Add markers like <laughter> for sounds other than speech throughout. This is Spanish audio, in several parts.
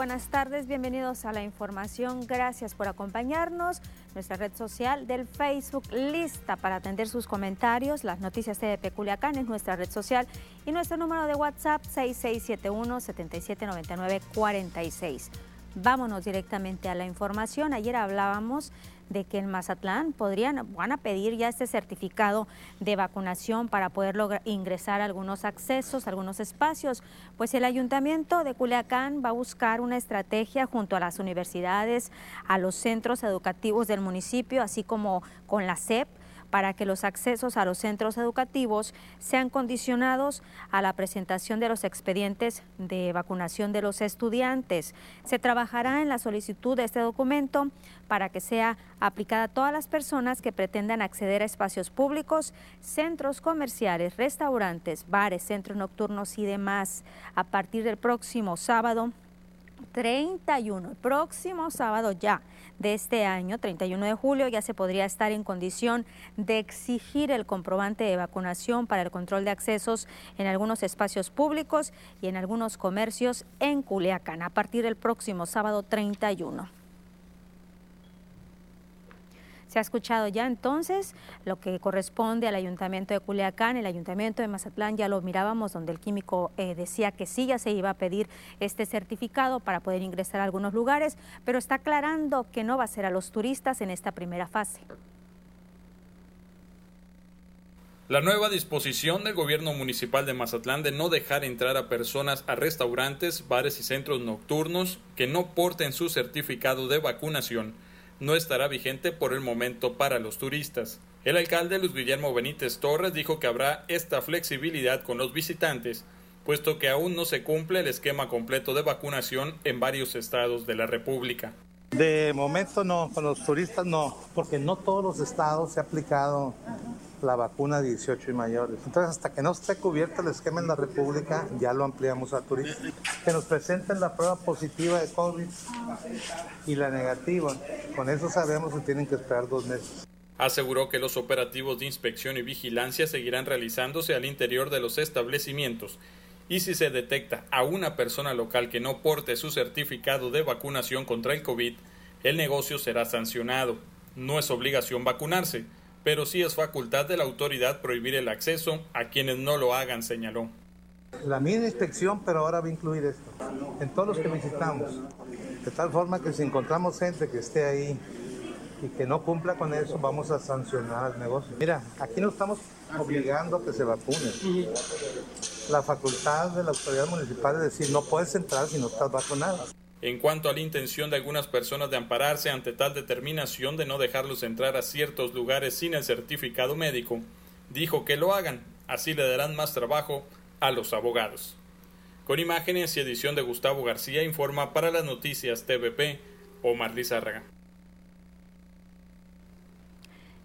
buenas tardes, bienvenidos a la información, gracias por acompañarnos. Nuestra red social del Facebook lista para atender sus comentarios. Las noticias de Culiacán es nuestra red social y nuestro número de WhatsApp 6671 779946. Vámonos directamente a la información. Ayer hablábamos de que en Mazatlán podrían, van a pedir ya este certificado de vacunación para poder lograr, ingresar a algunos accesos, algunos espacios. Pues el ayuntamiento de Culiacán va a buscar una estrategia junto a las universidades, a los centros educativos del municipio, así como con la SEP para que los accesos a los centros educativos sean condicionados a la presentación de los expedientes de vacunación de los estudiantes. Se trabajará en la solicitud de este documento para que sea aplicada a todas las personas que pretendan acceder a espacios públicos, centros comerciales, restaurantes, bares, centros nocturnos y demás a partir del próximo sábado 31, próximo sábado ya de este año, 31 de julio, ya se podría estar en condición de exigir el comprobante de vacunación para el control de accesos en algunos espacios públicos y en algunos comercios en Culiacán a partir del próximo sábado 31. Se ha escuchado ya entonces lo que corresponde al Ayuntamiento de Culiacán, el Ayuntamiento de Mazatlán, ya lo mirábamos donde el químico eh, decía que sí, ya se iba a pedir este certificado para poder ingresar a algunos lugares, pero está aclarando que no va a ser a los turistas en esta primera fase. La nueva disposición del gobierno municipal de Mazatlán de no dejar entrar a personas a restaurantes, bares y centros nocturnos que no porten su certificado de vacunación no estará vigente por el momento para los turistas. El alcalde Luis Guillermo Benítez Torres dijo que habrá esta flexibilidad con los visitantes, puesto que aún no se cumple el esquema completo de vacunación en varios estados de la República. De momento no, con los turistas no, porque no todos los estados se ha aplicado la vacuna 18 y mayores. Entonces, hasta que no esté cubierto el esquema en la República, ya lo ampliamos a turistas. Que nos presenten la prueba positiva de COVID y la negativa. Con eso sabemos que tienen que esperar dos meses. Aseguró que los operativos de inspección y vigilancia seguirán realizándose al interior de los establecimientos y si se detecta a una persona local que no porte su certificado de vacunación contra el COVID, el negocio será sancionado. No es obligación vacunarse, pero sí es facultad de la autoridad prohibir el acceso a quienes no lo hagan, señaló. La misma inspección, pero ahora va a incluir esto, en todos los que visitamos, de tal forma que si encontramos gente que esté ahí y que no cumpla con eso, vamos a sancionar al negocio. Mira, aquí no estamos obligando a que se vacunen. La facultad de la autoridad municipal es decir, no puedes entrar si no estás vacunado. En cuanto a la intención de algunas personas de ampararse ante tal determinación de no dejarlos entrar a ciertos lugares sin el certificado médico, dijo que lo hagan, así le darán más trabajo a los abogados. Con imágenes y edición de Gustavo García informa para las noticias TVP Omar Lizárraga.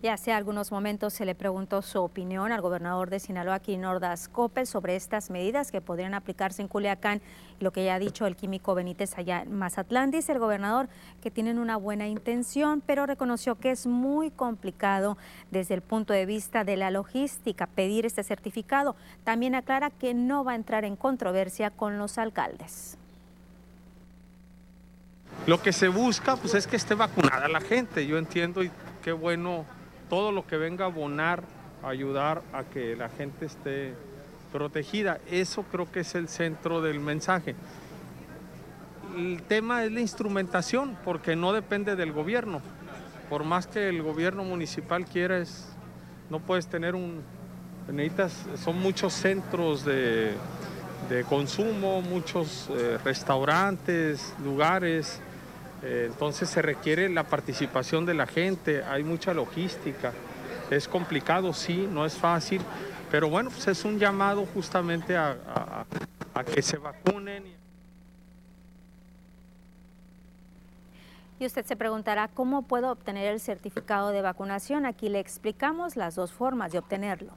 Ya hace algunos momentos se le preguntó su opinión al gobernador de Sinaloa, Quinordas Copes, sobre estas medidas que podrían aplicarse en Culiacán y lo que ya ha dicho el químico Benítez allá en Mazatlán. Dice el gobernador que tienen una buena intención, pero reconoció que es muy complicado desde el punto de vista de la logística pedir este certificado. También aclara que no va a entrar en controversia con los alcaldes. Lo que se busca pues es que esté vacunada la gente, yo entiendo y qué bueno todo lo que venga a abonar, ayudar a que la gente esté protegida. Eso creo que es el centro del mensaje. El tema es la instrumentación, porque no depende del gobierno. Por más que el gobierno municipal quiera, no puedes tener un... Necesitas, son muchos centros de, consumo, muchos eh, restaurantes, lugares, entonces se requiere la participación de la gente, hay mucha logística. Es complicado, sí, no es fácil, pero bueno, pues es un llamado justamente a, que se vacunen. Y usted se preguntará, ¿cómo puedo obtener el certificado de vacunación? Aquí le explicamos las dos formas de obtenerlo.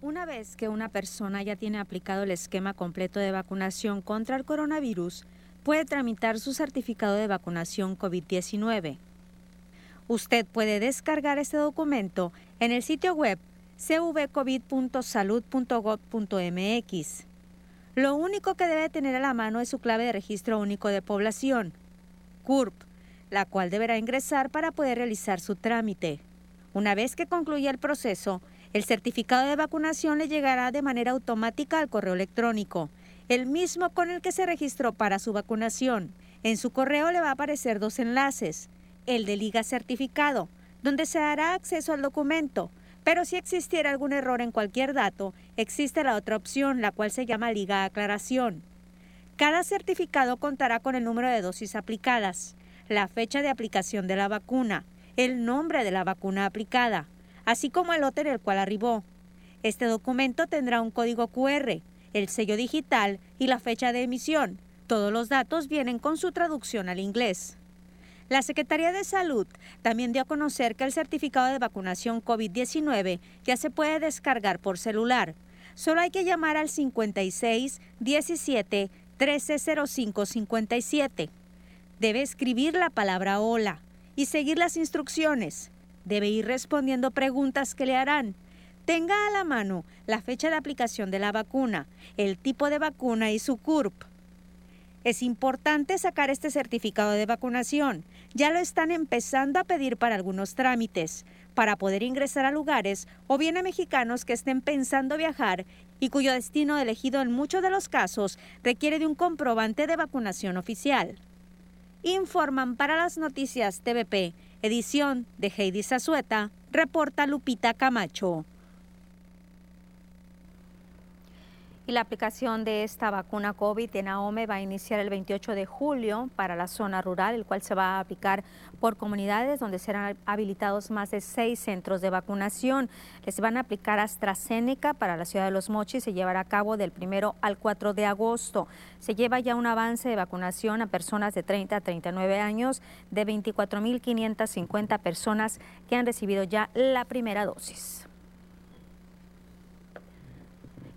Una vez que una persona ya tiene aplicado el esquema completo de vacunación contra el coronavirus, puede tramitar su certificado de vacunación COVID-19. Usted puede descargar este documento en el sitio web cvcovid.salud.gov.mx. Lo único que debe tener a la mano es su clave de registro único de población, CURP, la cual deberá ingresar para poder realizar su trámite. Una vez que concluya el proceso, el certificado de vacunación le llegará de manera automática al correo electrónico, el mismo con el que se registró para su vacunación. En su correo le va a aparecer dos enlaces, el de Liga Certificado, donde se dará acceso al documento, pero si existiera algún error en cualquier dato, existe la otra opción, la cual se llama Liga Aclaración. Cada certificado contará con el número de dosis aplicadas, la fecha de aplicación de la vacuna, el nombre de la vacuna aplicada, así como el lote en el cual arribó. Este documento tendrá un código QR, el sello digital y la fecha de emisión. Todos los datos vienen con su traducción al inglés. La Secretaría de Salud también dio a conocer que el certificado de vacunación COVID-19 ya se puede descargar por celular. Solo hay que llamar al 56 17 1305 57. Debe escribir la palabra hola y seguir las instrucciones. Debe ir respondiendo preguntas que le harán. Tenga a la mano la fecha de aplicación de la vacuna, el tipo de vacuna y su CURP. Es importante sacar este certificado de vacunación. Ya lo están empezando a pedir para algunos trámites, para poder ingresar a lugares o bien a mexicanos que estén pensando viajar y cuyo destino elegido en muchos de los casos requiere de un comprobante de vacunación oficial. Informan para las noticias TVP, edición de Heidi Zazueta, reporta Lupita Camacho. Y la aplicación de esta vacuna COVID en AOME va a iniciar el 28 de julio para la zona rural, el cual se va a aplicar por comunidades donde serán habilitados más de seis centros de vacunación. Les van a aplicar AstraZeneca para la ciudad de Los Mochis. Se llevará a cabo del 1 al 4 de agosto. Se lleva ya un avance de vacunación a personas de 30 a 39 años de 24.550 personas que han recibido ya la primera dosis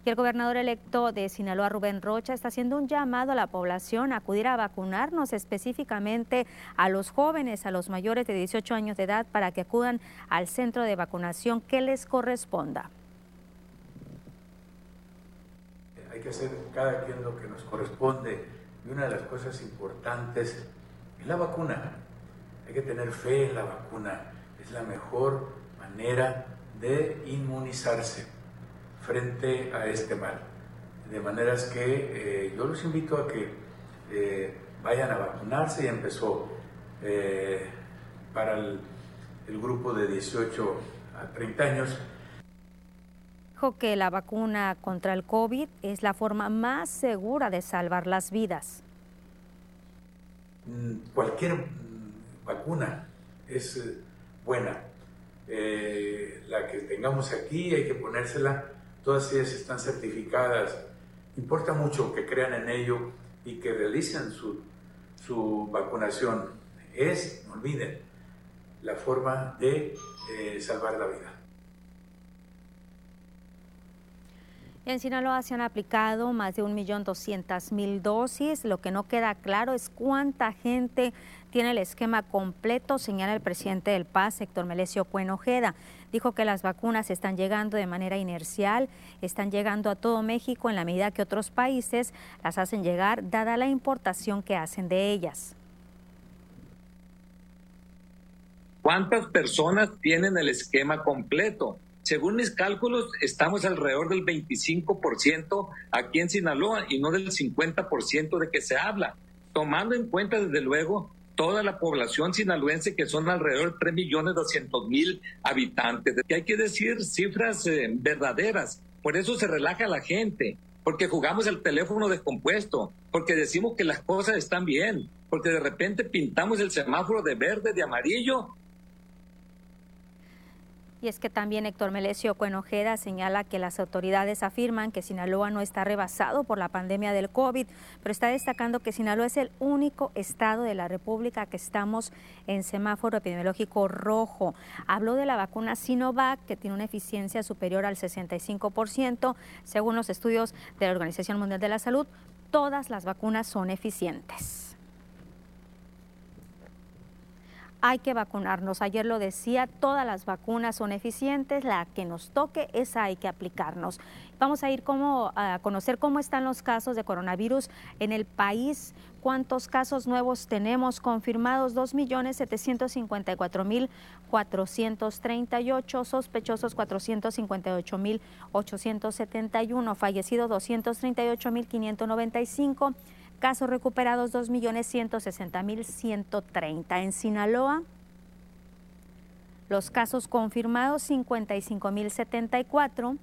el gobernador electo de Sinaloa, Rubén Rocha, está haciendo un llamado a la población a acudir a vacunarnos, específicamente a los jóvenes, a los mayores de 18 años de edad, para que acudan al centro de vacunación que les corresponda. Hay que hacer cada quien lo que nos corresponde y una de las cosas importantes es la vacuna. Hay que tener fe en la vacuna. Es la mejor manera de inmunizarse frente a este mal. De maneras que eh, yo los invito a que eh, vayan a vacunarse y empezó eh, para el, el grupo de 18 a 30 años. Dijo que la vacuna contra el COVID es la forma más segura de salvar las vidas. Mm, cualquier vacuna es buena. la que tengamos aquí hay que ponérsela todas ellas están certificadas. Importa mucho que crean en ello y que realicen su, su vacunación. Es, no olviden, la forma de eh, salvar la vida. En Sinaloa se han aplicado más de 1.200.000 dosis. Lo que no queda claro es cuánta gente tiene el esquema completo, señala el presidente del PAS, Héctor Melesio Cuenojeda. Dijo que las vacunas están llegando de manera inercial, están llegando a todo México en la medida que otros países las hacen llegar, dada la importación que hacen de ellas. ¿Cuántas personas tienen el esquema completo? según mis cálculos, estamos alrededor del 25% aquí en Sinaloa y no del 50% de que se habla, tomando en cuenta desde luego toda la población sinaloense que son alrededor de 3.200.000 habitantes. Y hay que decir cifras eh, verdaderas, por eso se relaja la gente, porque jugamos el teléfono descompuesto, porque decimos que las cosas están bien, porque de repente pintamos el semáforo de verde, de amarillo y es que también Héctor Melesio Cuenojeda señala que las autoridades afirman que Sinaloa no está rebasado por la pandemia del COVID, pero está destacando que Sinaloa es el único estado de la República que estamos en semáforo epidemiológico rojo. Habló de la vacuna Sinovac, que tiene una eficiencia superior al 65%. Según los estudios de la Organización Mundial de la Salud, todas las vacunas son eficientes. Hay que vacunarnos. Ayer lo decía, todas las vacunas son eficientes, la que nos toque, esa hay que aplicarnos. Vamos a ir como, a conocer cómo están los casos de coronavirus en el país, cuántos casos nuevos tenemos confirmados, 2.754.438, sospechosos 458.871, fallecidos 238.595 Casos recuperados 2.160.130. En Sinaloa, los casos confirmados 55.074.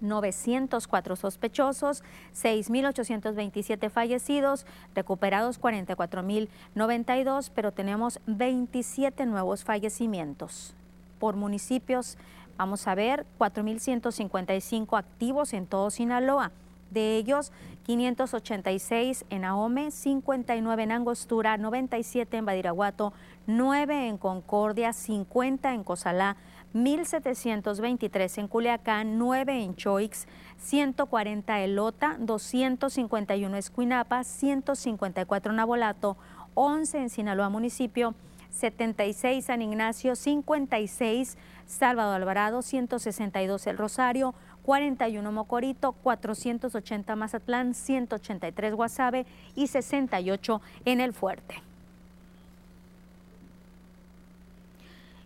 904 sospechosos, 6.827 fallecidos, recuperados 44.092, pero tenemos 27 nuevos fallecimientos. Por municipios, vamos a ver, 4.155 activos en todo Sinaloa. De ellos, 586 en Ahome, 59 en Angostura, 97 en Badiraguato, 9 en Concordia, 50 en Cozalá, 1.723 en Culiacán, 9 en Choix, 140 en Lota, 251 en Escuinapa, 154 en Abolato, 11 en Sinaloa municipio, 76 San Ignacio, 56 Salvador Alvarado, 162 El Rosario, 41 Mocorito, 480 Mazatlán, 183 Guasave y 68 en El Fuerte.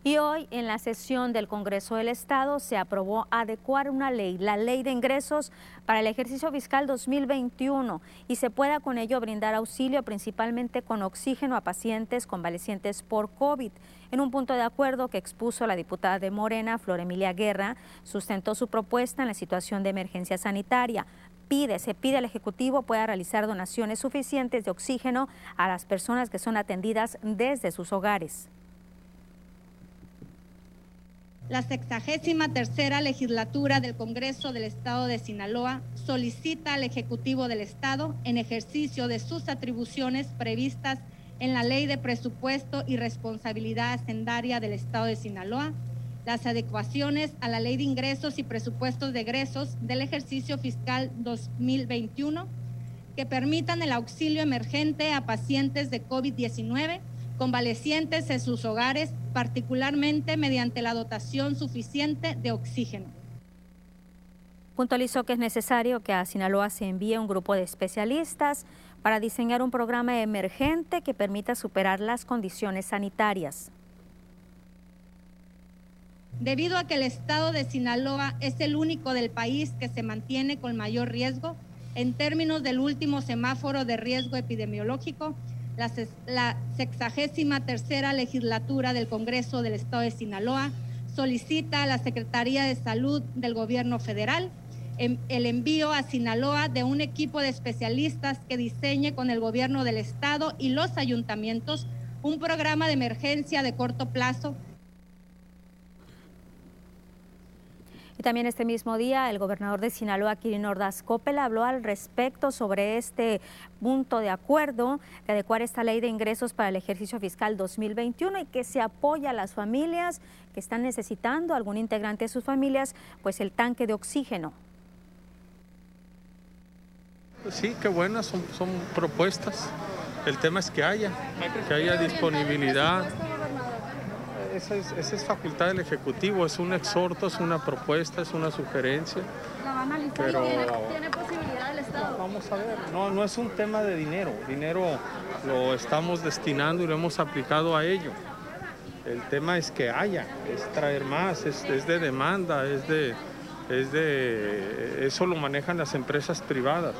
Y hoy en la sesión del Congreso del Estado se aprobó adecuar una ley, la Ley de Ingresos para el ejercicio fiscal 2021 y se pueda con ello brindar auxilio principalmente con oxígeno a pacientes convalecientes por COVID. En un punto de acuerdo que expuso la diputada de Morena, Flor Emilia Guerra, sustentó su propuesta en la situación de emergencia sanitaria pide, se pide al Ejecutivo pueda realizar donaciones suficientes de oxígeno a las personas que son atendidas desde sus hogares. La sexagésima tercera legislatura del Congreso del Estado de Sinaloa solicita al Ejecutivo del Estado, en ejercicio de sus atribuciones previstas en la Ley de Presupuesto y Responsabilidad Hacendaria del Estado de Sinaloa, las adecuaciones a la Ley de Ingresos y Presupuestos de Egresos del ejercicio fiscal 2021 que permitan el auxilio emergente a pacientes de COVID-19 convalecientes en sus hogares, particularmente mediante la dotación suficiente de oxígeno. Puntualizó que es necesario que a Sinaloa se envíe un grupo de especialistas para diseñar un programa emergente que permita superar las condiciones sanitarias. Debido a que el estado de Sinaloa es el único del país que se mantiene con mayor riesgo en términos del último semáforo de riesgo epidemiológico, la, sexagésima tercera legislatura del Congreso del Estado de Sinaloa solicita a la Secretaría de Salud del Gobierno Federal el envío a Sinaloa de un equipo de especialistas que diseñe con el gobierno del Estado y los ayuntamientos un programa de emergencia de corto plazo Y también este mismo día el gobernador de Sinaloa, Kirin Ordaz Coppel, habló al respecto sobre este punto de acuerdo de adecuar esta ley de ingresos para el ejercicio fiscal 2021 y que se apoya a las familias que están necesitando, algún integrante de sus familias, pues el tanque de oxígeno. Sí, qué buenas, son, son propuestas. El tema es que haya, que haya disponibilidad esa es, facultad del Ejecutivo, es un exhorto, es una propuesta, es una sugerencia. ¿La van a analizar pero, ¿Tiene, posibilidad el Estado? Vamos a ver, no, no es un tema de dinero, dinero lo estamos destinando y lo hemos aplicado a ello. El tema es que haya, es traer más, es, es de demanda, es de, es de, eso lo manejan las empresas privadas.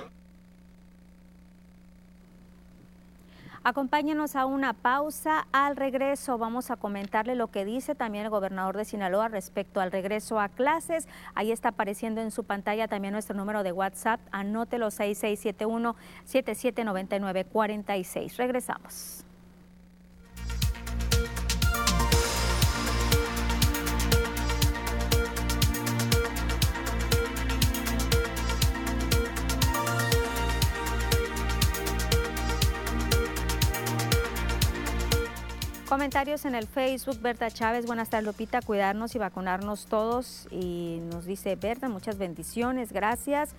Acompáñenos a una pausa. Al regreso vamos a comentarle lo que dice también el gobernador de Sinaloa respecto al regreso a clases. Ahí está apareciendo en su pantalla también nuestro número de WhatsApp. Anótelo 6671 779946. Regresamos. Comentarios en el Facebook, Berta Chávez, buenas tardes Lupita, cuidarnos y vacunarnos todos. Y nos dice Berta, muchas bendiciones, gracias.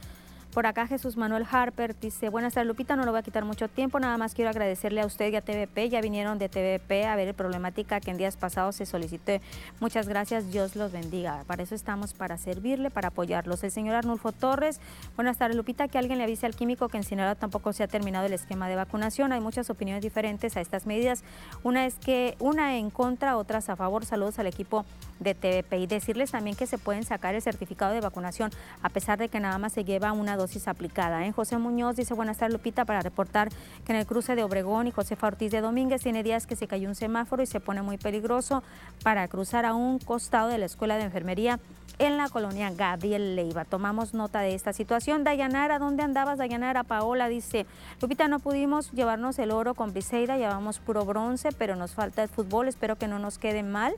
Por acá Jesús Manuel Harper dice, buenas tardes Lupita, no lo voy a quitar mucho tiempo, nada más quiero agradecerle a usted y a TVP, ya vinieron de TVP a ver el problemática que en días pasados se solicité. Muchas gracias, Dios los bendiga. Para eso estamos, para servirle, para apoyarlos. El señor Arnulfo Torres, buenas tardes Lupita, que alguien le avise al químico que en Sinaloa tampoco se ha terminado el esquema de vacunación. Hay muchas opiniones diferentes a estas medidas. Una es que una en contra, otras a favor. Saludos al equipo de TVP y decirles también que se pueden sacar el certificado de vacunación a pesar de que nada más se lleva una dosis aplicada. ¿eh? José Muñoz dice buenas tardes Lupita para reportar que en el cruce de Obregón y Josefa Ortiz de Domínguez tiene días que se cayó un semáforo y se pone muy peligroso para cruzar a un costado de la Escuela de Enfermería en la colonia Gabriel Leiva. Tomamos nota de esta situación. Dayanara, ¿dónde andabas? Dayanara Paola dice, Lupita, no pudimos llevarnos el oro con Briseida, llevamos puro bronce, pero nos falta el fútbol, espero que no nos quede mal.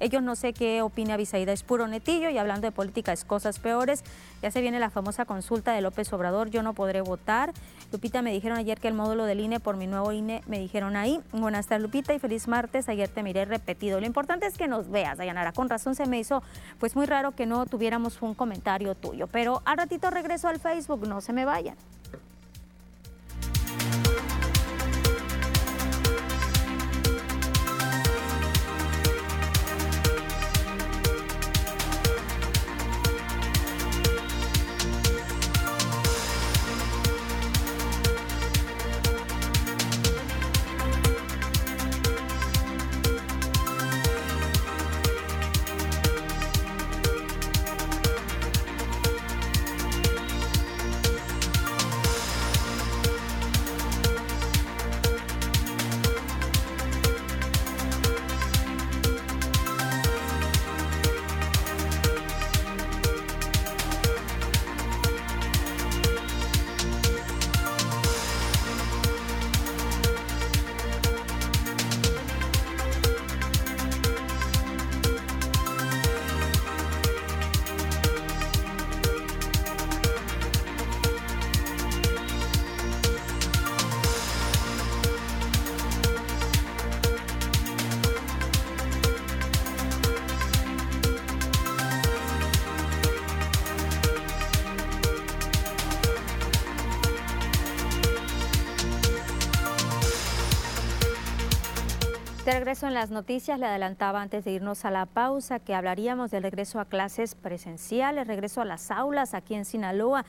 Ellos no sé qué opina es puro netillo y hablando de política es cosas peores. Ya se viene la famosa consulta de López Obrador, yo no podré votar. Lupita, me dijeron ayer que el módulo del INE por mi nuevo INE, me dijeron ahí. Buenas tardes Lupita y feliz martes, ayer te miré repetido. Lo importante es que nos veas, Dayanara. Con razón se me hizo pues muy raro que no tuviéramos un comentario tuyo, pero al ratito regreso al Facebook, no se me vayan. Regreso en las noticias, le adelantaba antes de irnos a la pausa que hablaríamos del regreso a clases presenciales, regreso a las aulas aquí en Sinaloa.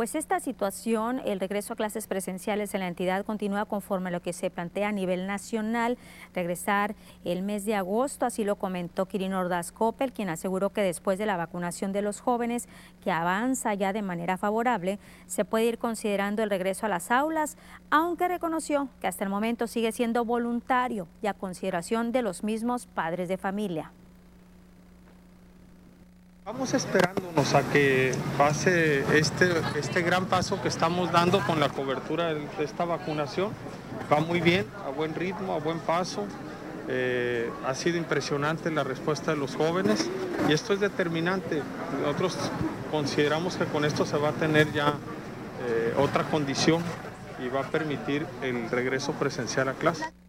Pues esta situación, el regreso a clases presenciales en la entidad continúa conforme a lo que se plantea a nivel nacional, regresar el mes de agosto, así lo comentó Kirin Ordaz Coppel, quien aseguró que después de la vacunación de los jóvenes, que avanza ya de manera favorable, se puede ir considerando el regreso a las aulas, aunque reconoció que hasta el momento sigue siendo voluntario y a consideración de los mismos padres de familia. Vamos esperándonos a que pase este, este gran paso que estamos dando con la cobertura de esta vacunación. Va muy bien, a buen ritmo, a buen paso. Eh, ha sido impresionante la respuesta de los jóvenes y esto es determinante. Nosotros consideramos que con esto se va a tener ya eh, otra condición y va a permitir el regreso presencial a clase.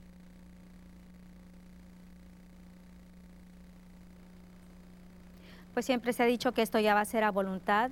Pues siempre se ha dicho que esto ya va a ser a voluntad,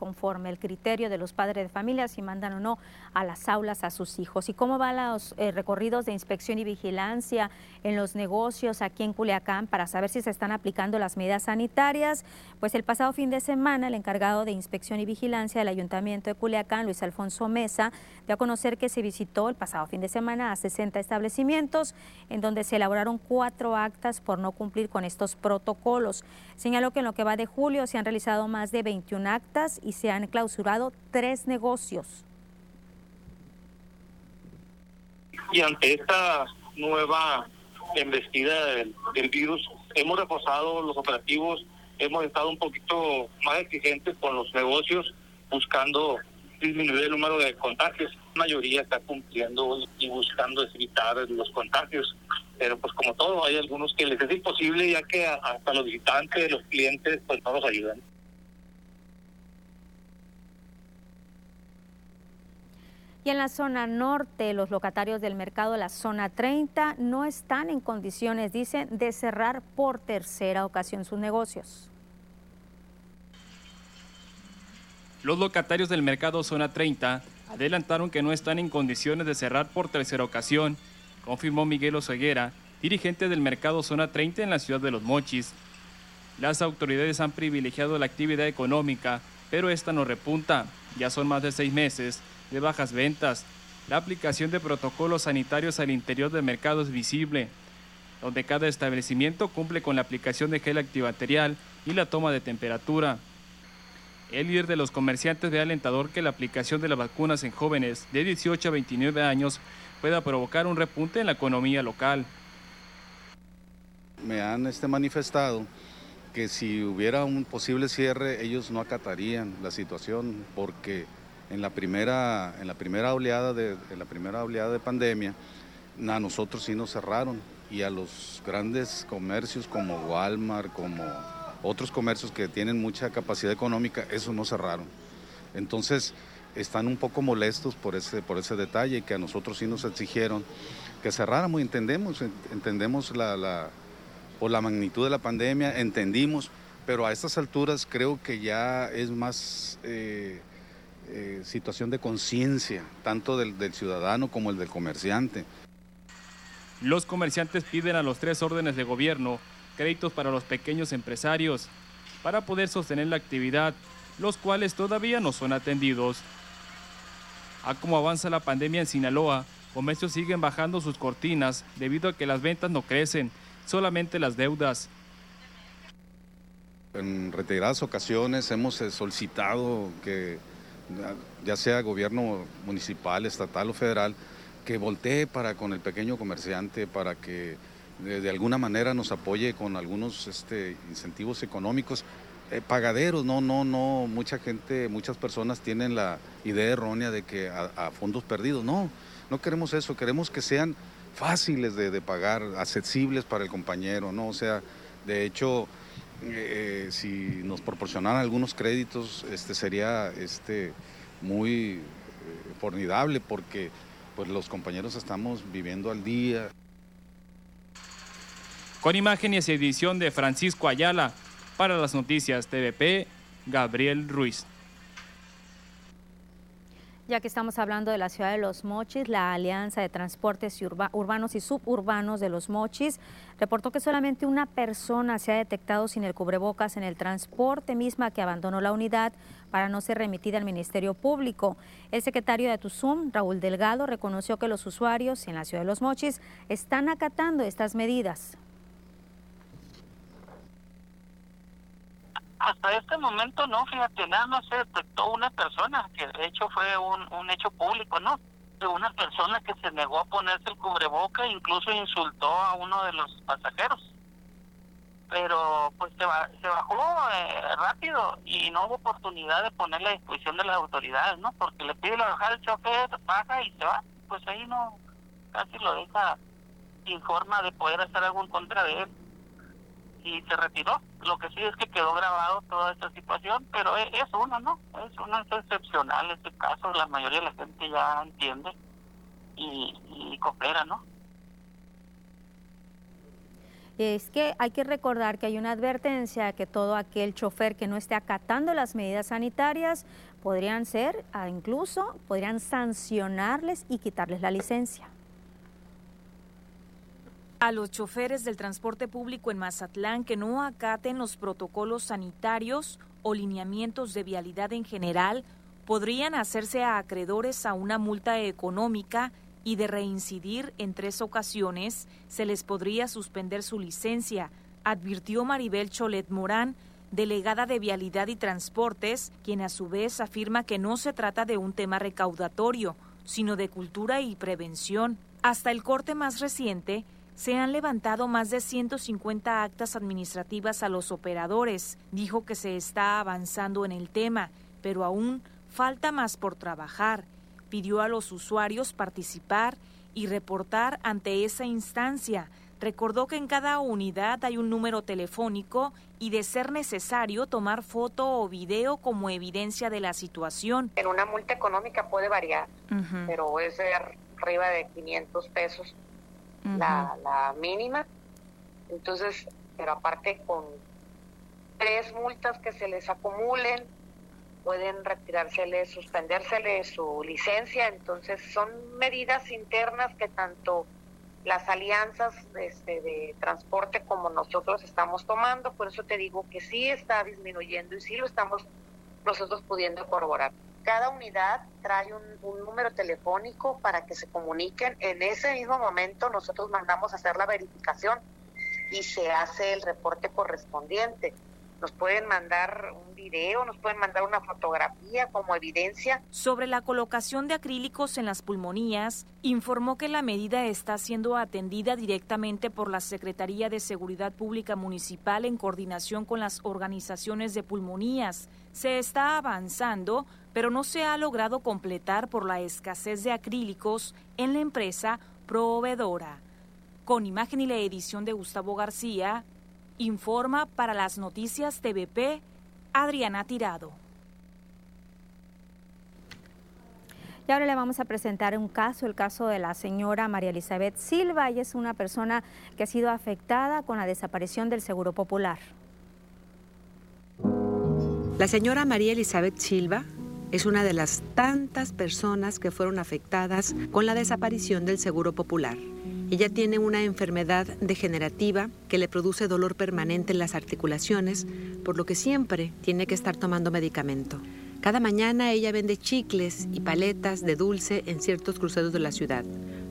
conforme el criterio de los padres de familia, si mandan o no a las aulas a sus hijos. ¿Y cómo van los eh, recorridos de inspección y vigilancia en los negocios aquí en Culiacán para saber si se están aplicando las medidas sanitarias? Pues el pasado fin de semana, el encargado de inspección y vigilancia del Ayuntamiento de Culiacán, Luis Alfonso Mesa, dio a conocer que se visitó el pasado fin de semana a 60 establecimientos en donde se elaboraron cuatro actas por no cumplir con estos protocolos. Señaló que en lo que va de julio se han realizado más de 21 actas y se han clausurado tres negocios. Y ante esta nueva embestida del, virus, hemos reforzado los operativos, hemos estado un poquito más exigentes con los negocios, buscando disminuir el número de contagios. La mayoría está cumpliendo y buscando evitar los contagios. Pero pues como todo, hay algunos que les es imposible ya que hasta los visitantes, los clientes, pues no los ayudan. Y en la zona norte, los locatarios del mercado de la zona 30 no están en condiciones, dicen, de cerrar por tercera ocasión sus negocios. Los locatarios del mercado Zona 30 adelantaron que no están en condiciones de cerrar por tercera ocasión, confirmó Miguel Oseguera, dirigente del mercado Zona 30 en la ciudad de Los Mochis. Las autoridades han privilegiado la actividad económica, pero esta no repunta. Ya son más de seis meses de bajas ventas. La aplicación de protocolos sanitarios al interior del mercado es visible, donde cada establecimiento cumple con la aplicación de gel antibacterial y la toma de temperatura. El líder de los comerciantes ve alentador que la aplicación de las vacunas en jóvenes de 18 a 29 años pueda provocar un repunte en la economía local. Me han este, manifestado que si hubiera un posible cierre, ellos no acatarían la situación porque en la primera, en la primera, oleada, de, en la primera oleada de pandemia, a nosotros sí nos cerraron y a los grandes comercios como Walmart, como otros comercios que tienen mucha capacidad económica, eso no cerraron. Entonces, están un poco molestos por ese, por ese detalle que a nosotros sí nos exigieron que cerráramos. Entendemos, entendemos la, por la magnitud de la pandemia, entendimos, pero a estas alturas creo que ya es más eh, eh, situación de conciencia, tanto del, del ciudadano como el del comerciante. Los comerciantes piden a los tres órdenes de gobierno créditos para los pequeños empresarios para poder sostener la actividad, los cuales todavía no son atendidos. A como avanza la pandemia en Sinaloa, comercios siguen bajando sus cortinas debido a que las ventas no crecen, solamente las deudas. En reiteradas ocasiones hemos eh, solicitado que ya sea gobierno municipal, estatal o federal, que voltee para con el pequeño comerciante, para que de, alguna manera nos apoye con algunos este, incentivos económicos. Eh, pagaderos, no, no, no, mucha gente, muchas personas tienen la idea errónea de que a, fondos perdidos, no, no queremos eso, queremos que sean fáciles de, pagar, accesibles para el compañero, ¿no? O sea, de hecho, eh, si nos proporcionaran algunos créditos, este sería este, muy eh, formidable porque pues los compañeros estamos viviendo al día. Con imágenes y edición de Francisco Ayala, para las noticias TVP, Gabriel Ruiz. Ya que estamos hablando de la ciudad de Los Mochis, la Alianza de Transportes Urbanos y Suburbanos de Los Mochis reportó que solamente una persona se ha detectado sin el cubrebocas en el transporte misma que abandonó la unidad para no ser remitida al Ministerio Público. El secretario de Tuzum, Raúl Delgado, reconoció que los usuarios en la ciudad de Los Mochis están acatando estas medidas. Hasta este momento no, fíjate, nada más se detectó una persona, que de hecho fue un, un hecho público, ¿no? De una persona que se negó a ponerse el cubreboca e incluso insultó a uno de los pasajeros. Pero pues se, se bajó eh, rápido y no hubo oportunidad de ponerle a disposición de las autoridades, ¿no? Porque le pide la bajada al chofer, baja y se va. Pues ahí no, casi lo deja sin forma de poder hacer algo en contra de él y se retiró. Lo que sí es que quedó grabado toda esta situación, pero es, uno, ¿no? Es uno es excepcional este caso, la mayoría de la gente ya entiende y, coopera, ¿no? Es que hay que recordar que hay una advertencia que todo aquel chofer que no esté acatando las medidas sanitarias podrían ser, ah, incluso podrían sancionarles y quitarles la licencia a los choferes del transporte público en Mazatlán que no acaten los protocolos sanitarios o lineamientos de vialidad en general podrían hacerse acreedores a una multa económica y de reincidir en tres ocasiones se les podría suspender su licencia, advirtió Maribel Cholet Morán, delegada de Vialidad y Transportes, quien a su vez afirma que no se trata de un tema recaudatorio, sino de cultura y prevención. Hasta el corte más reciente, se han levantado más de 150 actas administrativas a los operadores. Dijo que se está avanzando en el tema, pero aún falta más por trabajar. Pidió a los usuarios participar y reportar ante esa instancia. Recordó que en cada unidad hay un número telefónico y de ser necesario tomar foto o video como evidencia de la situación. En una multa económica puede variar, pero es arriba de 500 pesos la, la mínima. Entonces, pero aparte con tres multas que se les acumulen, pueden retirársele, suspendérsele su licencia. Entonces son medidas internas que tanto las alianzas este, de transporte como nosotros estamos tomando. Por eso te digo que sí está disminuyendo y sí lo estamos nosotros pudiendo corroborar. Cada unidad trae un, número telefónico para que se comuniquen. En ese mismo momento nosotros mandamos a hacer la verificación y se hace el reporte correspondiente nos pueden mandar un video, nos pueden mandar una fotografía como evidencia. Sobre la colocación de acrílicos en las pulmonías, informó que la medida está siendo atendida directamente por la Secretaría de Seguridad Pública Municipal en coordinación con las organizaciones de pulmonías. Se está avanzando, pero no se ha logrado completar por la escasez de acrílicos en la empresa proveedora. Con imagen y la edición de Gustavo García, Informa para las noticias TVP Adriana Tirado. Y ahora le vamos a presentar un caso, el caso de la señora María Elizabeth Silva. Ella es una persona que ha sido afectada con la desaparición del Seguro Popular. La señora María Elizabeth Silva es una de las tantas personas que fueron afectadas con la desaparición del Seguro Popular. Ella tiene una enfermedad degenerativa que le produce dolor permanente en las articulaciones, por lo que siempre tiene que estar tomando medicamento. Cada mañana ella vende chicles y paletas de dulce en ciertos cruceros de la ciudad.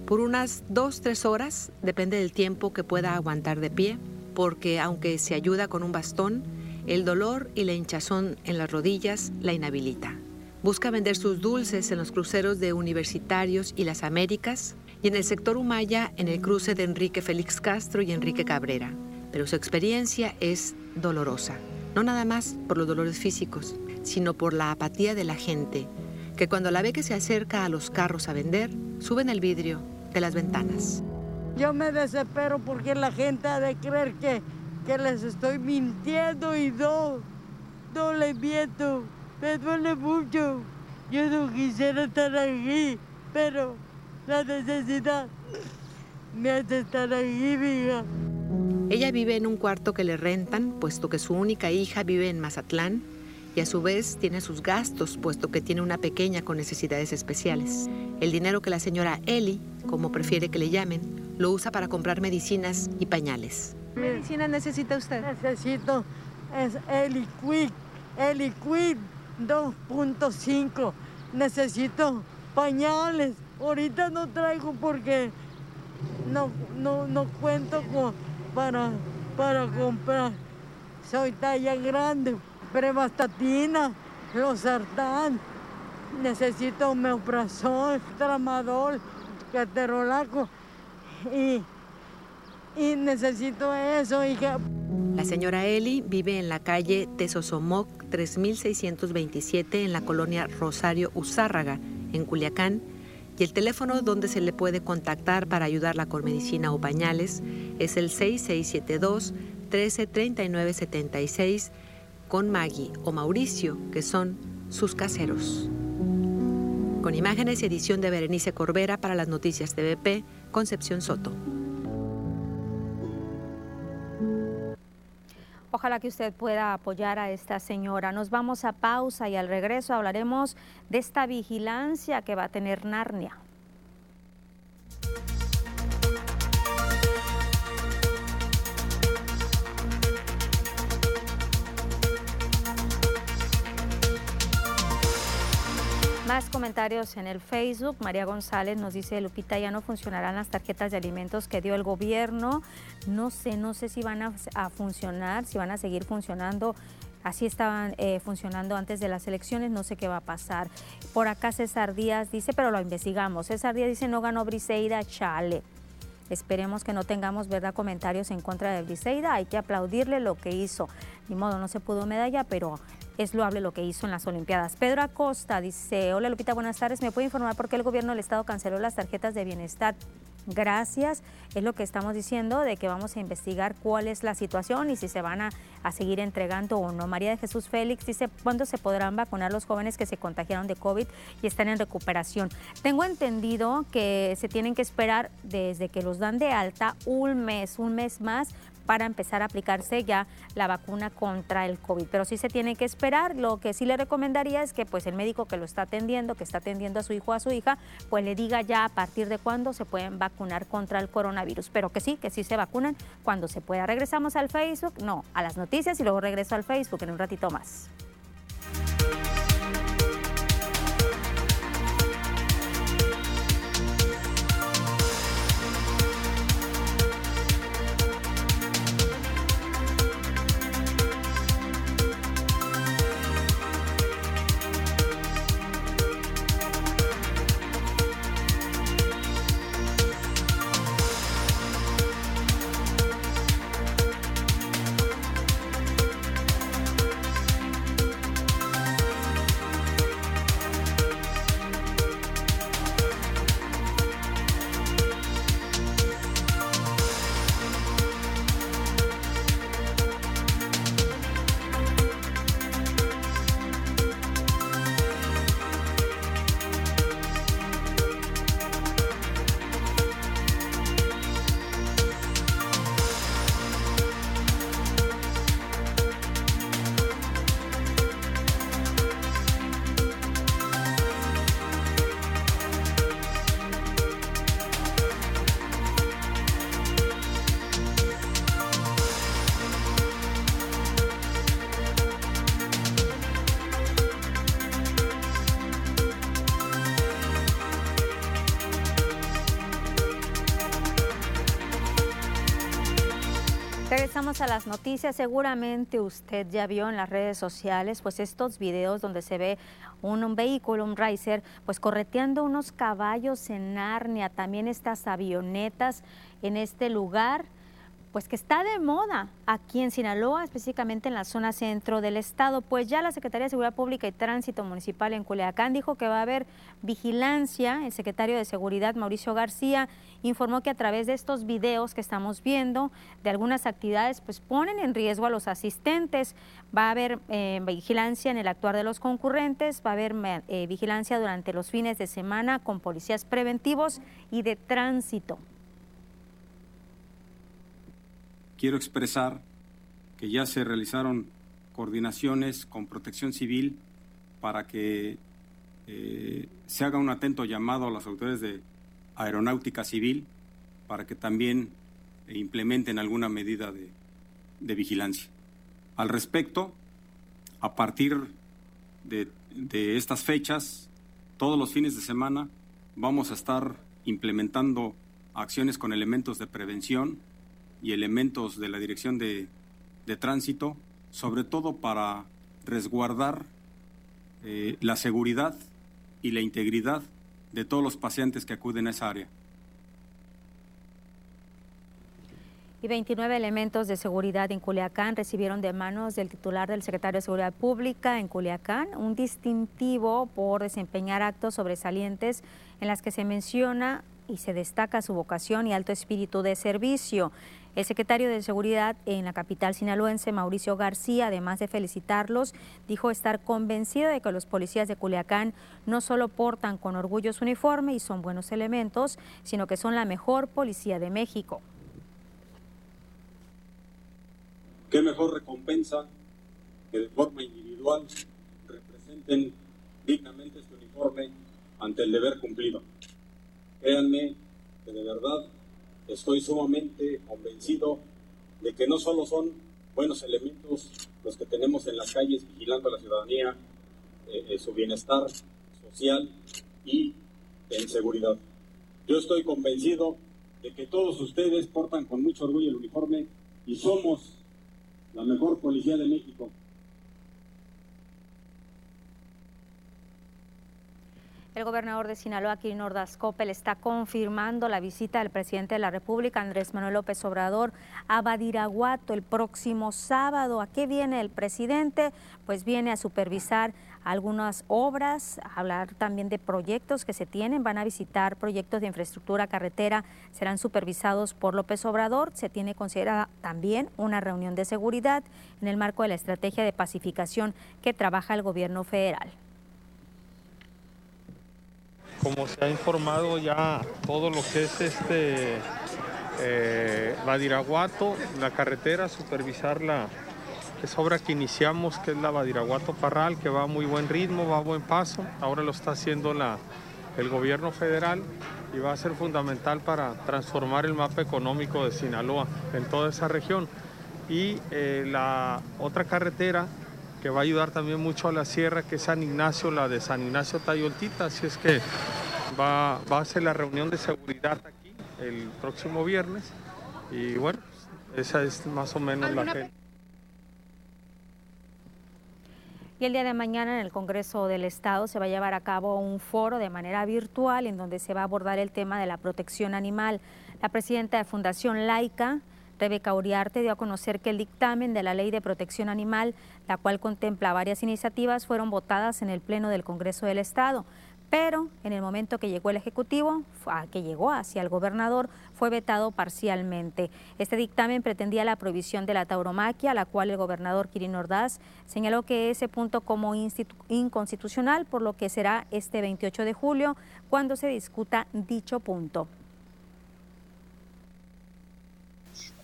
Por unas dos, tres horas, depende del tiempo que pueda aguantar de pie, porque aunque se ayuda con un bastón, el dolor y la hinchazón en las rodillas la inhabilita. Busca vender sus dulces en los cruceros de Universitarios y las Américas, y en el sector Humaya en el cruce de Enrique Félix Castro y Enrique Cabrera. Pero su experiencia es dolorosa, no nada más por los dolores físicos, sino por la apatía de la gente, que cuando la ve que se acerca a los carros a vender, suben el vidrio de las ventanas. Yo me desespero porque la gente ha de creer que, que les estoy mintiendo y no, no les miento, me duele mucho. Yo no quisiera estar aquí, pero la necesidad me hace estar ahí, hija. Ella vive en un cuarto que le rentan, puesto que su única hija vive en Mazatlán y a su vez tiene sus gastos, puesto que tiene una pequeña con necesidades especiales. El dinero que la señora Eli, como prefiere que le llamen, lo usa para comprar medicinas y pañales. ¿Qué medicina necesita usted? Necesito es Eli Quick, Eli Quick 2.5. Necesito pañales, Ahorita no traigo porque no, no, no cuento con, para, para comprar. Soy talla grande, premastatina, losartán, necesito meoprazol, tramadol, caterolaco y, y necesito eso. Y La señora Eli vive en la calle Tesosomoc 3627 en la colonia Rosario Uzárraga, en Culiacán y el teléfono donde se le puede contactar para ayudarla con medicina o pañales es el 6672 133976 con Maggie o Mauricio, que son sus caseros. Con imágenes y edición de Berenice Corbera para las noticias TVP, Concepción Soto. Ojalá que usted pueda apoyar a esta señora. Nos vamos a pausa y al regreso hablaremos de esta vigilancia que va a tener Narnia. Más comentarios en el Facebook. María González nos dice, Lupita, ya no funcionarán las tarjetas de alimentos que dio el gobierno. No sé, no sé si van a, funcionar, si van a seguir funcionando. Así estaban eh, funcionando antes de las elecciones, no sé qué va a pasar. Por acá César Díaz dice, pero lo investigamos. César Díaz dice, no ganó Briseida, chale. Esperemos que no tengamos verdad comentarios en contra de Briseida. Hay que aplaudirle lo que hizo. Ni modo, no se pudo medalla, pero es loable lo que hizo en las Olimpiadas. Pedro Acosta dice, hola Lupita, buenas tardes. ¿Me puede informar por qué el gobierno del Estado canceló las tarjetas de bienestar? Gracias, es lo que estamos diciendo, de que vamos a investigar cuál es la situación y si se van a, a, seguir entregando o no. María de Jesús Félix dice, ¿cuándo se podrán vacunar los jóvenes que se contagiaron de COVID y están en recuperación? Tengo entendido que se tienen que esperar desde que los dan de alta un mes, un mes más para empezar a aplicarse ya la vacuna contra el COVID. Pero sí se tiene que esperar. Lo que sí le recomendaría es que pues el médico que lo está atendiendo, que está atendiendo a su hijo o a su hija, pues le diga ya a partir de cuándo se pueden vacunar contra el coronavirus. Pero que sí, que sí se vacunan cuando se pueda. Regresamos al Facebook, no, a las noticias y luego regreso al Facebook en un ratito más. Regresamos a las noticias. Seguramente usted ya vio en las redes sociales pues estos videos donde se ve un, un, vehículo, un riser, pues correteando unos caballos en Narnia, también estas avionetas en este lugar pues que está de moda aquí en Sinaloa, específicamente en la zona centro del estado, pues ya la Secretaría de Seguridad Pública y Tránsito Municipal en Culiacán dijo que va a haber vigilancia. El secretario de Seguridad, Mauricio García, informó que a través de estos videos que estamos viendo de algunas actividades, pues ponen en riesgo a los asistentes. Va a haber eh, vigilancia en el actuar de los concurrentes, va a haber eh, vigilancia durante los fines de semana con policías preventivos y de tránsito. Quiero expresar que ya se realizaron coordinaciones con protección civil para que eh, se haga un atento llamado a las autoridades de aeronáutica civil para que también implementen alguna medida de, vigilancia. Al respecto, a partir de estas fechas, todos los fines de semana vamos a estar implementando acciones con elementos de prevención y elementos de la Dirección de, de Tránsito, sobre todo para resguardar eh, la seguridad y la integridad de todos los pacientes que acuden a esa área. y 29 elementos de seguridad en Culiacán recibieron de manos del titular del secretario de Seguridad Pública en Culiacán un distintivo por desempeñar actos sobresalientes en las que se menciona y se destaca su vocación y alto espíritu de servicio. El secretario de Seguridad en la capital sinaloense, Mauricio García, además de felicitarlos, dijo estar convencido de que los policías de Culiacán no solo portan con orgullo su uniforme y son buenos elementos, sino que son la mejor policía de México. ¿Qué mejor recompensa que de forma individual representen dignamente este uniforme ante el deber cumplido? Créanme que de verdad estoy sumamente convencido de que no solo son buenos elementos los que tenemos en las calles vigilando a la ciudadanía, eh, eh, su bienestar social y en seguridad. Yo estoy convencido de que todos ustedes portan con mucho orgullo el uniforme y somos la mejor policía de México. El gobernador de Sinaloa, Quirino Ordaz Coppel, está confirmando la visita del presidente de la República, Andrés Manuel López Obrador, a Badiraguato el próximo sábado. ¿A qué viene el presidente? Pues viene a supervisar algunas obras, hablar también de proyectos que se tienen, van a visitar proyectos de infraestructura carretera, serán supervisados por López Obrador, se tiene considerada también una reunión de seguridad en el marco de la estrategia de pacificación que trabaja el gobierno federal como se ha informado ya todo lo que es este eh, la carretera, supervisar la obra que iniciamos, que es la Badiraguato Parral, que va a muy buen ritmo, va a buen paso. Ahora lo está haciendo la, el gobierno federal y va a ser fundamental para transformar el mapa económico de Sinaloa en toda esa región. Y eh, la otra carretera que va a ayudar también mucho a la sierra, que es San Ignacio, la de San Ignacio Tayoltita, así es que va, va a ser la reunión de seguridad aquí el próximo viernes. Y bueno, esa es más o menos la que... Y el día de mañana en el Congreso del Estado se va a llevar a cabo un foro de manera virtual en donde se va a abordar el tema de la protección animal. La presidenta de Fundación Laica, Rebeca Uriarte, dio a conocer que el dictamen de la Ley de Protección Animal, la cual contempla varias iniciativas, fueron votadas en el Pleno del Congreso del Estado pero en el momento que llegó el Ejecutivo, que llegó hacia el gobernador, fue vetado parcialmente. Este dictamen pretendía la prohibición de la tauromaquia, la cual el gobernador Kirin Ordaz señaló que ese punto como inconstitucional, por lo que será este 28 de julio cuando se discuta dicho punto.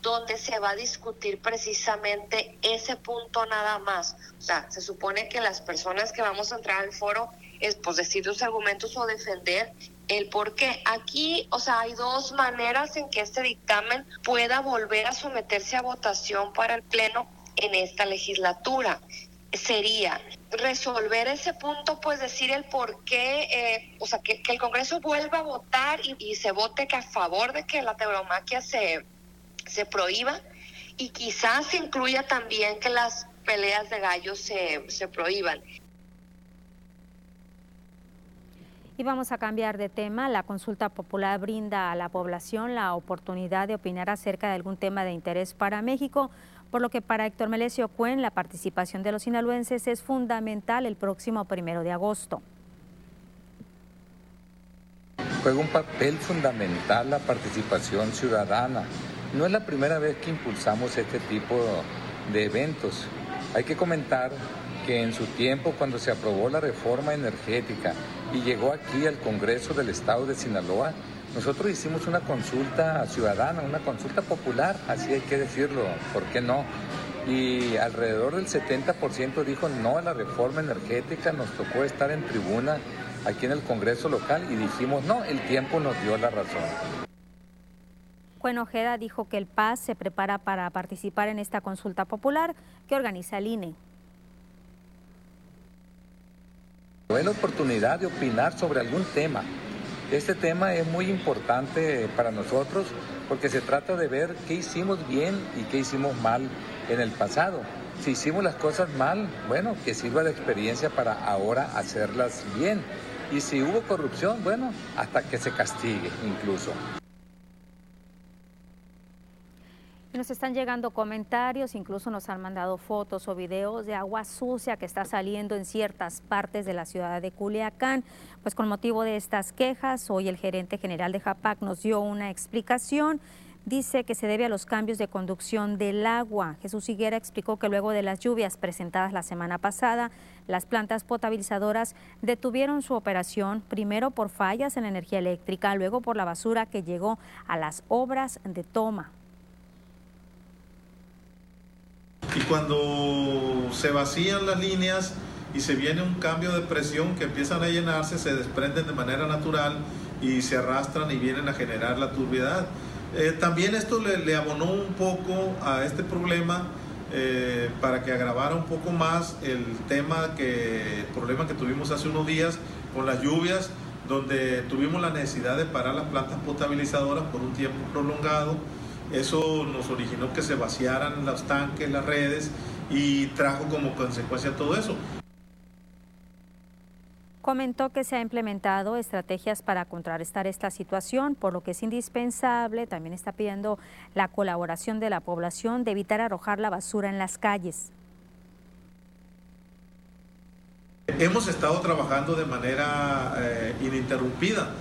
Donde se va a discutir precisamente ese punto nada más. O sea, se supone que las personas que vamos a entrar al foro es pues decir los argumentos o defender el por qué. Aquí, o sea, hay dos maneras en que este dictamen pueda volver a someterse a votación para el Pleno en esta legislatura. Sería resolver ese punto, pues decir el por qué, eh, o sea, que, el Congreso vuelva a votar y, se vote que a favor de que la teuromaquia se, se prohíba y quizás incluya también que las peleas de gallos se, se prohíban. Y vamos a cambiar de tema. La consulta popular brinda a la población la oportunidad de opinar acerca de algún tema de interés para México, por lo que para Héctor Melesio Cuen la participación de los sinaloenses es fundamental el próximo primero de agosto. Juega un papel fundamental la participación ciudadana. No es la primera vez que impulsamos este tipo de eventos. Hay que comentar que en su tiempo, cuando se aprobó la reforma energética y llegó aquí al Congreso del Estado de Sinaloa, nosotros hicimos una consulta ciudadana, una consulta popular, así hay que decirlo, ¿por qué no? Y alrededor del 70% dijo no a la reforma energética, nos tocó estar en tribuna aquí en el Congreso local y dijimos no, el tiempo nos dio la razón. Juan Ojeda dijo que el PAS se prepara para participar en esta consulta popular que organiza el INE. Tuve la oportunidad de opinar sobre algún tema. Este tema es muy importante para nosotros porque se trata de ver qué hicimos bien y qué hicimos mal en el pasado. Si hicimos las cosas mal, bueno, que sirva de experiencia para ahora hacerlas bien. Y si hubo corrupción, bueno, hasta que se castigue incluso. Nos están llegando comentarios, incluso nos han mandado fotos o videos de agua sucia que está saliendo en ciertas partes de la ciudad de Culiacán. Pues con motivo de estas quejas, hoy el gerente general de JAPAC nos dio una explicación. Dice que se debe a los cambios de conducción del agua. Jesús Higuera explicó que luego de las lluvias presentadas la semana pasada, las plantas potabilizadoras detuvieron su operación, primero por fallas en la energía eléctrica, luego por la basura que llegó a las obras de toma. Y cuando se vacían las líneas y se viene un cambio de presión que empiezan a llenarse, se desprenden de manera natural y se arrastran y vienen a generar la turbiedad. Eh, también esto le, abonó un poco a este problema eh, para que agravara un poco más el tema que el problema que tuvimos hace unos días con las lluvias donde tuvimos la necesidad de parar las plantas potabilizadoras por un tiempo prolongado eso nos originó que se vaciaran los tanques, las redes y trajo como consecuencia todo eso. Comentó que se ha implementado estrategias para contrarrestar esta situación, por lo que es indispensable, también está pidiendo la colaboración de la población de evitar arrojar la basura en las calles. Hemos estado trabajando de manera eh, ininterrumpida.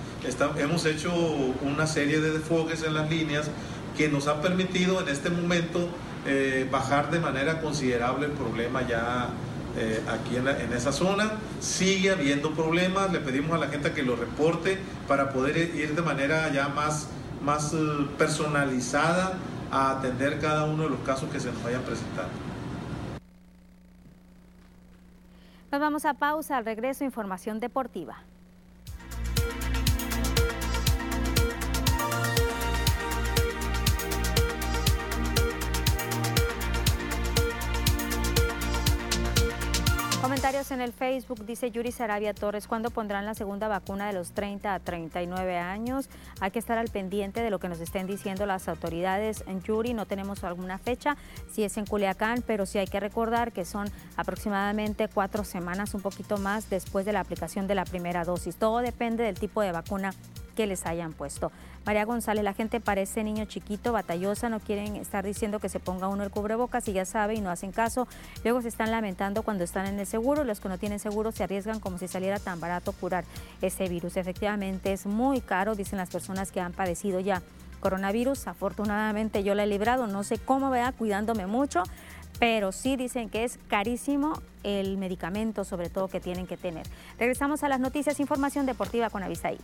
hemos hecho una serie de desfogues en las líneas que nos ha permitido en este momento eh, bajar de manera considerable el problema ya eh, aquí en, en, esa zona. Sigue habiendo problemas, le pedimos a la gente que lo reporte para poder ir de manera ya más, más eh, personalizada a atender cada uno de los casos que se nos vayan presentando. Nos vamos a pausa, al regreso información deportiva. Comentarios en el Facebook, dice Yuri Sarabia Torres, ¿cuándo pondrán la segunda vacuna de los 30 a 39 años? Hay que estar al pendiente de lo que nos estén diciendo las autoridades. En Yuri no tenemos alguna fecha, si es en Culiacán, pero sí hay que recordar que son aproximadamente cuatro semanas, un poquito más después de la aplicación de la primera dosis. Todo depende del tipo de vacuna que les hayan puesto. María González, la gente parece niño chiquito, batallosa, no quieren estar diciendo que se ponga uno el cubrebocas y ya sabe y no hacen caso. Luego se están lamentando cuando están en el seguro, los que no tienen seguro se arriesgan como si saliera tan barato curar ese virus. Efectivamente es muy caro, dicen las personas que han padecido ya coronavirus. Afortunadamente yo la he librado, no sé cómo vea, cuidándome mucho, pero sí dicen que es carísimo el medicamento, sobre todo que tienen que tener. Regresamos a las noticias, información deportiva con Avisaí.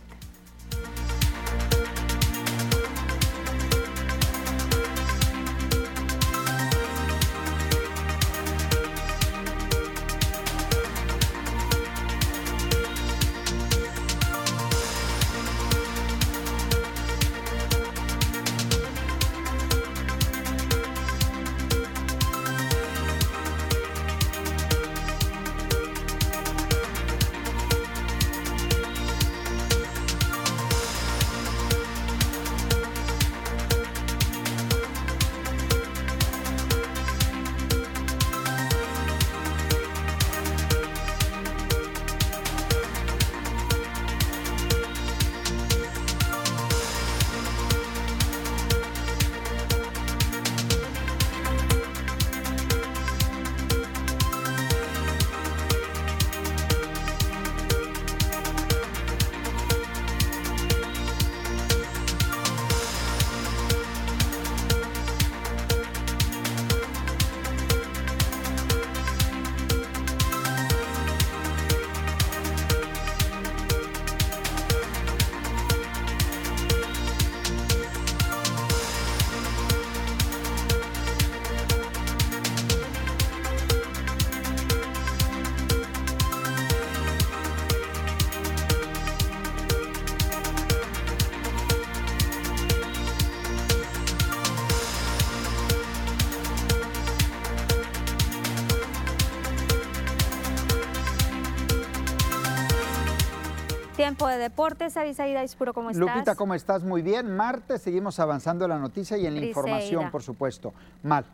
Deportes, Avisaída Ispuro, ¿cómo estás? Lupita, ¿cómo estás? Muy bien. Martes seguimos avanzando en la noticia y en la Briseida. información, por supuesto. Mal.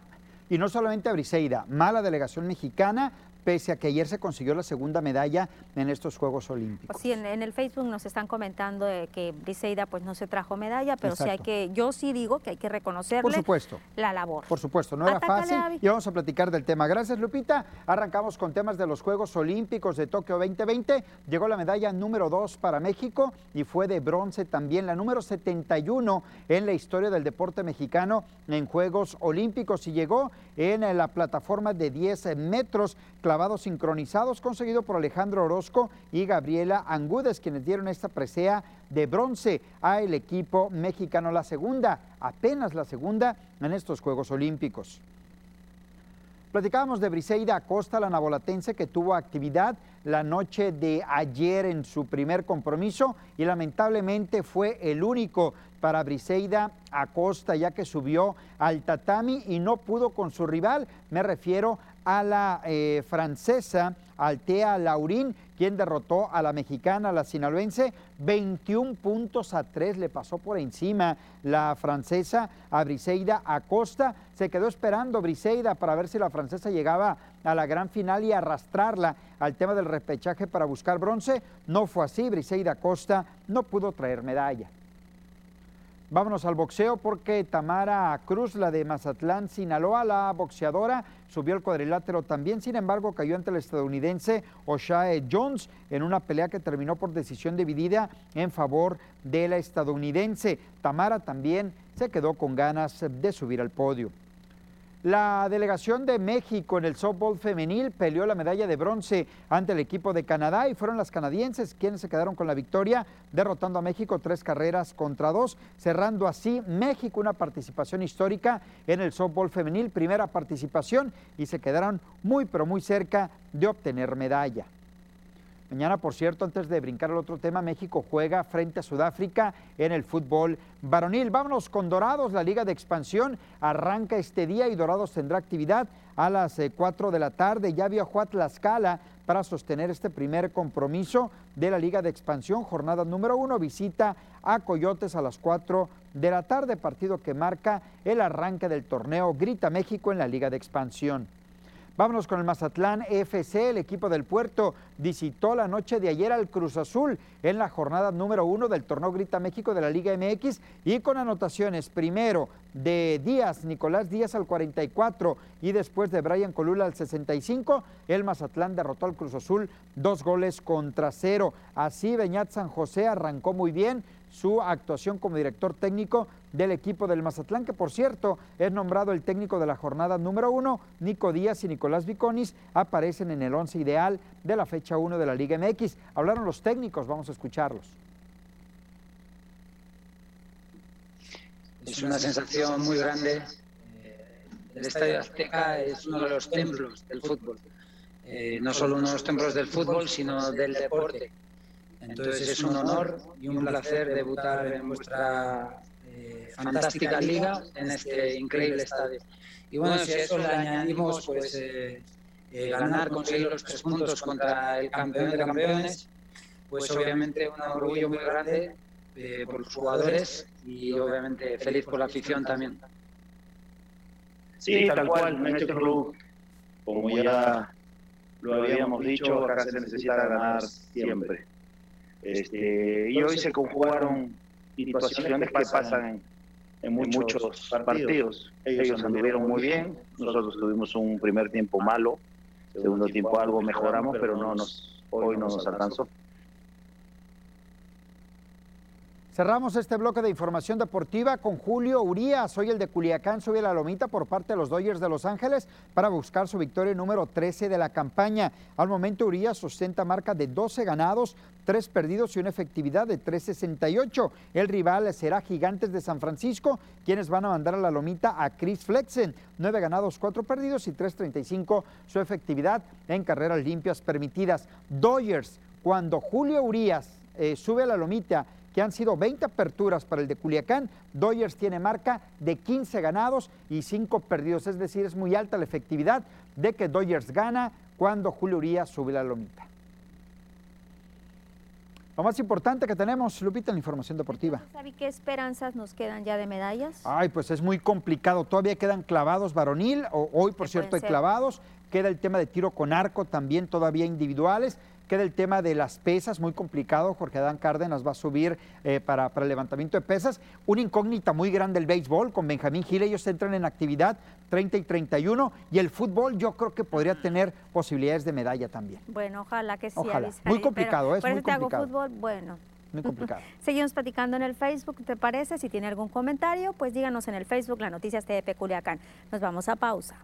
Y no solamente a Briseida, mala delegación mexicana, pese a que ayer se consiguió la segunda medalla en estos Juegos Olímpicos. Sí, en, en el Facebook nos están comentando de que Briseida pues no se trajo medalla, pero sí hay que, yo sí digo que hay que reconocerle Por supuesto. la labor. Por supuesto, no era Atácale, fácil y vamos a platicar del tema. Gracias, Lupita. Arrancamos con temas de los Juegos Olímpicos de Tokio 2020. Llegó la medalla número 2 para México y fue de bronce también, la número 71 en la historia del deporte mexicano en Juegos Olímpicos y llegó en la plataforma de 10 metros sincronizados conseguido por Alejandro Orozco y Gabriela Angúdez, quienes dieron esta presea de bronce al equipo mexicano. La segunda, apenas la segunda en estos Juegos Olímpicos. Platicábamos de Briseida Acosta, la nabolatense que tuvo actividad la noche de ayer en su primer compromiso y lamentablemente fue el único para Briseida Acosta ya que subió al tatami y no pudo con su rival. Me refiero a la eh, francesa Altea Laurín, quien derrotó a la mexicana, la sinaloense, 21 puntos a 3. Le pasó por encima la francesa a Briseida Acosta. Se quedó esperando Briseida para ver si la francesa llegaba a la gran final y arrastrarla al tema del repechaje para buscar bronce. No fue así. Briseida Acosta no pudo traer medalla. Vámonos al boxeo porque Tamara Cruz, la de Mazatlán, Sinaloa, la boxeadora, subió el cuadrilátero también, sin embargo cayó ante el estadounidense Oshae Jones en una pelea que terminó por decisión dividida en favor de la estadounidense. Tamara también se quedó con ganas de subir al podio. La delegación de México en el softball femenil peleó la medalla de bronce ante el equipo de Canadá y fueron las canadienses quienes se quedaron con la victoria, derrotando a México tres carreras contra dos, cerrando así México una participación histórica en el softball femenil, primera participación y se quedaron muy pero muy cerca de obtener medalla. Mañana, por cierto, antes de brincar al otro tema, México juega frente a Sudáfrica en el fútbol varonil. Vámonos con Dorados, la Liga de Expansión arranca este día y Dorados tendrá actividad a las 4 eh, de la tarde. Ya viajó a Tlaxcala para sostener este primer compromiso de la Liga de Expansión, jornada número uno, visita a Coyotes a las 4 de la tarde, partido que marca el arranque del torneo Grita México en la Liga de Expansión. Vámonos con el Mazatlán FC. El equipo del puerto visitó la noche de ayer al Cruz Azul en la jornada número uno del torneo Grita México de la Liga MX y con anotaciones primero de Díaz, Nicolás Díaz al 44 y después de Brian Colula al 65, el Mazatlán derrotó al Cruz Azul dos goles contra cero. Así Beñat San José arrancó muy bien su actuación como director técnico del equipo del Mazatlán, que por cierto es nombrado el técnico de la jornada número uno. Nico Díaz y Nicolás Viconis aparecen en el once ideal de la fecha 1 de la Liga MX. Hablaron los técnicos, vamos a escucharlos. Es una sensación muy grande. El Estadio Azteca es uno de los templos del fútbol. Eh, no solo uno de los templos del fútbol, sino del deporte. Entonces es un honor y un placer debutar en vuestra eh, fantástica liga en este increíble estadio. Y bueno, si a eso le añadimos pues eh, eh, ganar, conseguir los tres puntos contra el campeón de campeones, pues obviamente un orgullo muy grande por los jugadores y obviamente feliz por la afición también. Sí, tal cual, en este club, como ya lo habíamos dicho, acá se necesita ganar siempre. Este, y hoy se conjugaron situaciones que pasan en, muchos partidos. Ellos anduvieron muy bien, nosotros tuvimos un primer tiempo malo, segundo tiempo algo mejoramos, pero no nos, hoy no nos alcanzó. Cerramos este bloque de información deportiva con Julio Urías. Soy el de Culiacán sube la lomita por parte de los Dodgers de Los Ángeles para buscar su victoria número 13 de la campaña. Al momento Urías sustenta marca de 12 ganados, 3 perdidos y una efectividad de 3.68. El rival será Gigantes de San Francisco, quienes van a mandar a la lomita a Chris Flexen. 9 ganados, 4 perdidos y 3.35 su efectividad en carreras limpias permitidas. Dodgers, cuando Julio Urías eh, sube a la lomita que han sido 20 aperturas para el de Culiacán. Dodgers tiene marca de 15 ganados y 5 perdidos, es decir, es muy alta la efectividad de que Dodgers gana cuando Julio Urias sube la lomita. Lo más importante que tenemos, Lupita, en la información deportiva. ¿Sabe qué esperanzas nos quedan ya de medallas? Ay, pues es muy complicado. Todavía quedan clavados varonil, o hoy por cierto hay clavados. Queda el tema de tiro con arco también todavía individuales. Queda el tema de las pesas, muy complicado. Jorge Adán Cárdenas va a subir eh, para, el levantamiento de pesas. Una incógnita muy grande el béisbol con Benjamín Gil. Ellos entran en actividad 30 y 31. Y el fútbol yo creo que podría tener posibilidades de medalla también. Bueno, ojalá que sí. Ojalá. muy complicado, es muy complicado. fútbol, bueno. Muy complicado. <laughs> Seguimos platicando en el Facebook, ¿te parece? Si tiene algún comentario, pues díganos en el Facebook, la noticias TDP Culiacán. Nos vamos a pausa.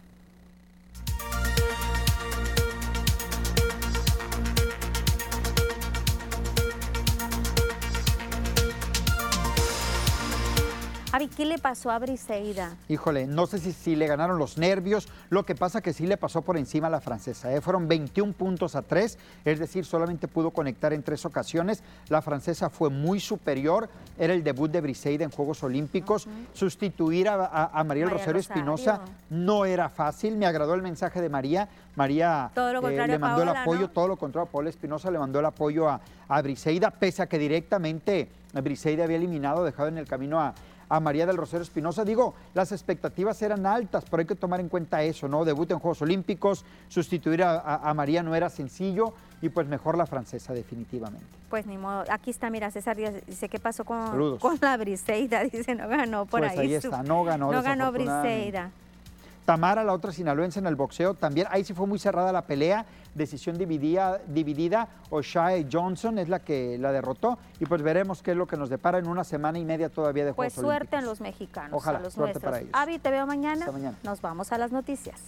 Javi, ¿qué le pasó a Briseida? Híjole, no sé si, si, le ganaron los nervios. Lo que pasa que sí le pasó por encima a la francesa. ¿eh? Fueron 21 puntos a 3, es decir, solamente pudo conectar en tres ocasiones. La francesa fue muy superior. Era el debut de Briseida en Juegos Olímpicos. Sustituir a, María, Rosario Espinosa no era fácil. Me agradó el mensaje de María. María eh, le mandó el apoyo, todo lo contrario a Paula Espinosa, le mandó el apoyo a, a Briseida, pese a que directamente Briseida había eliminado, dejado en el camino a a María del Rosario Espinosa. Digo, las expectativas eran altas, pero hay que tomar en cuenta eso, ¿no? Debut en Juegos Olímpicos, sustituir a, María no era sencillo y pues mejor la francesa definitivamente. Pues ni modo, aquí está, mira, César dice, ¿qué pasó con, con la Briseida? <laughs> Dice, no ganó por pues ahí. ahí está, no ganó. No ganó Briseida. Tamara, la otra sinaloense en el boxeo, también ahí sí fue muy cerrada la pelea, decisión dividida, dividida. O'Shea Johnson es la que la derrotó y pues veremos qué es lo que nos depara en una semana y media todavía de Pues Juegos suerte Olímpicos. en los mexicanos, Ojalá, a los suerte nuestros. para ellos. Avi, te veo mañana. Hasta mañana. Nos vamos a las noticias.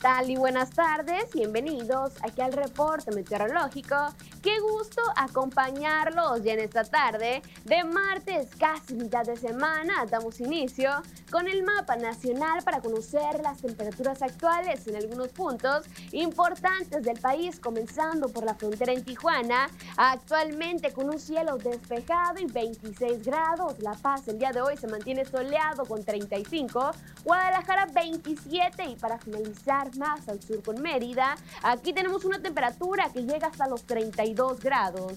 Tal? Y buenas tardes. Bienvenidos aquí al reporte meteorológico. Qué acompañarlos ya en esta tarde de martes, casi mitad de semana. Damos inicio con el mapa nacional para conocer las temperaturas actuales en algunos puntos importantes del país, comenzando por la frontera en Tijuana, actualmente con un cielo despejado y 26 grados. La Paz el día de hoy se mantiene soleado con 35, Guadalajara 27 y para finalizar más al sur con Mérida, aquí tenemos una temperatura que llega hasta los 32 grados.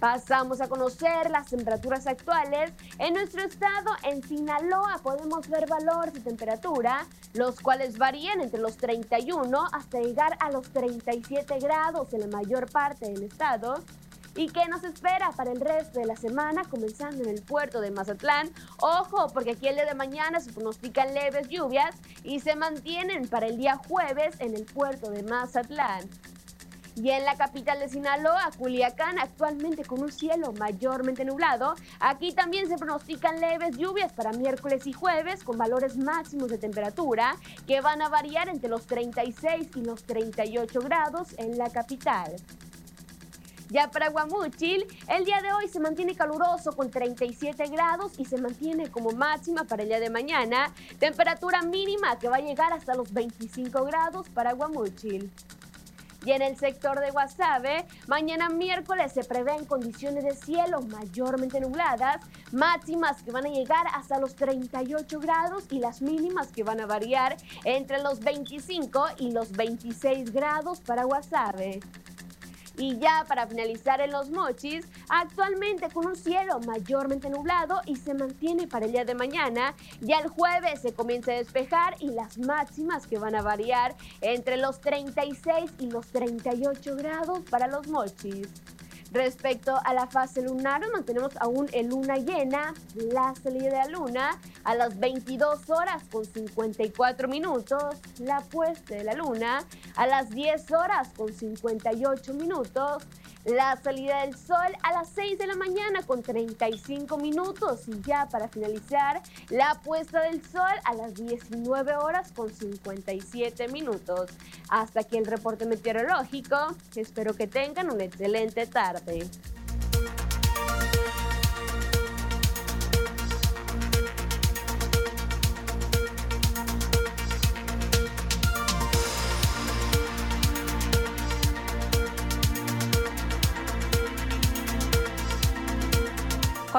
Pasamos a conocer las temperaturas actuales. En nuestro estado, en Sinaloa, podemos ver valores de temperatura, los cuales varían entre los 31 hasta llegar a los 37 grados en la mayor parte del estado. ¿Y qué nos espera para el resto de la semana, comenzando en el puerto de Mazatlán? Ojo, porque aquí el día de mañana se pronostican leves lluvias y se mantienen para el día jueves en el puerto de Mazatlán. Y en la capital de Sinaloa, Culiacán, actualmente con un cielo mayormente nublado, aquí también se pronostican leves lluvias para miércoles y jueves con valores máximos de temperatura que van a variar entre los 36 y los 38 grados en la capital. Ya para Guamúchil, el día de hoy se mantiene caluroso con 37 grados y se mantiene como máxima para el día de mañana, temperatura mínima que va a llegar hasta los 25 grados para Guamúchil. Y en el sector de Guasave, mañana miércoles se prevén condiciones de cielo mayormente nubladas, máximas que van a llegar hasta los 38 grados y las mínimas que van a variar entre los 25 y los 26 grados para Guasave. Y ya para finalizar en los mochis, actualmente con un cielo mayormente nublado y se mantiene para el día de mañana. Ya el jueves se comienza a despejar y las máximas que van a variar entre los 36 y los 38 grados para los mochis. Respecto a la fase lunar, mantenemos aún en luna llena, la salida de la luna a las 22 horas con 54 minutos, la puesta de la luna a las 10 horas con 58 minutos, la salida del sol a las 6 de la mañana con 35 minutos y ya para finalizar, la puesta del sol a las 19 horas con 57 minutos. Hasta aquí el reporte meteorológico. Espero que tengan una excelente tarde.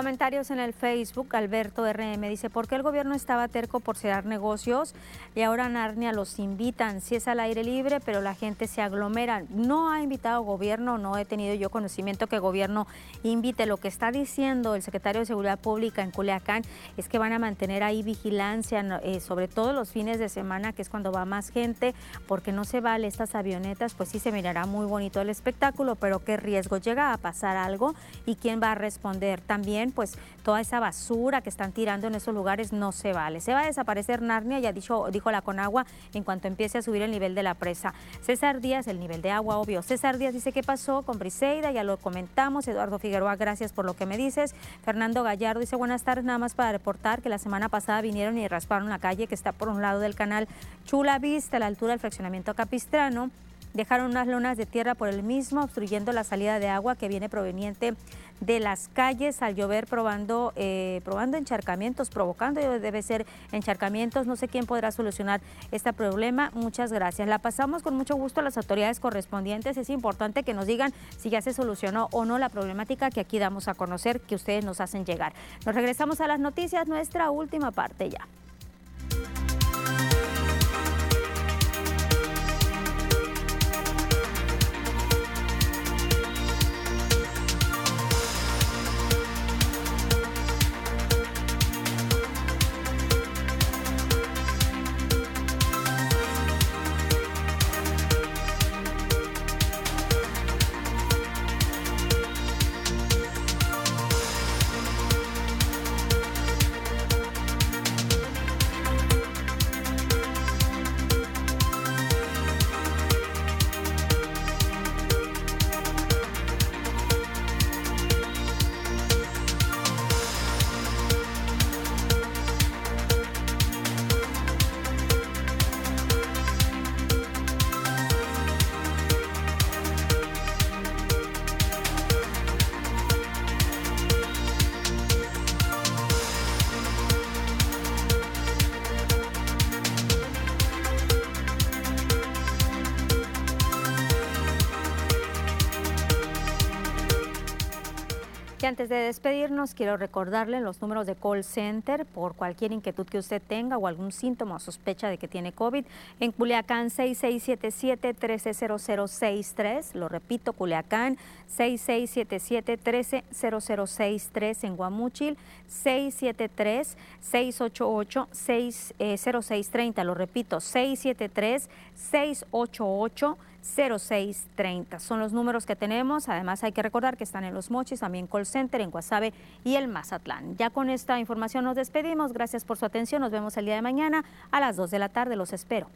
Comentarios en el Facebook, Alberto RM dice, ¿por qué el gobierno estaba terco por cerrar negocios y ahora Narnia los invitan? Si es al aire libre, pero la gente se aglomera. No ha invitado gobierno, no he tenido yo conocimiento que gobierno invite. Lo que está diciendo el secretario de Seguridad Pública en Culiacán es que van a mantener ahí vigilancia, eh, sobre todo los fines de semana, que es cuando va más gente, porque no se vale estas avionetas, pues sí se mirará muy bonito el espectáculo, pero qué riesgo llega a pasar algo y quién va a responder también pues toda esa basura que están tirando en esos lugares no se vale. Se va a desaparecer Narnia, ya dijo, dijo la Conagua, en cuanto empiece a subir el nivel de la presa. César Díaz, el nivel de agua, obvio. César Díaz dice, ¿qué pasó con Briseida? Ya lo comentamos. Eduardo Figueroa, gracias por lo que me dices. Fernando Gallardo dice, buenas tardes, nada más para reportar que la semana pasada vinieron y rasparon la calle que está por un lado del canal Chula Vista, a la altura del fraccionamiento Capistrano. Dejaron unas lonas de tierra por el mismo, obstruyendo la salida de agua que viene proveniente de las calles al llover probando, eh, probando encharcamientos, provocando, debe ser encharcamientos. No sé quién podrá solucionar este problema. Muchas gracias. La pasamos con mucho gusto a las autoridades correspondientes. Es importante que nos digan si ya se solucionó o no la problemática que aquí damos a conocer, que ustedes nos hacen llegar. Nos regresamos a las noticias, nuestra última parte ya. Antes de despedirnos, quiero recordarle los números de call center por cualquier inquietud que usted tenga o algún síntoma o sospecha de que tiene COVID. En Culiacán 6677-130063, lo repito, Culiacán 6677-130063, en Guamúchil 673-688-0630, lo repito, 673 688 0630. Son los números que tenemos. Además, hay que recordar que están en Los Mochis, también Call Center, en Guasave y el Mazatlán. Ya con esta información nos despedimos. Gracias por su atención. Nos vemos el día de mañana a las 2 de la tarde. Los espero.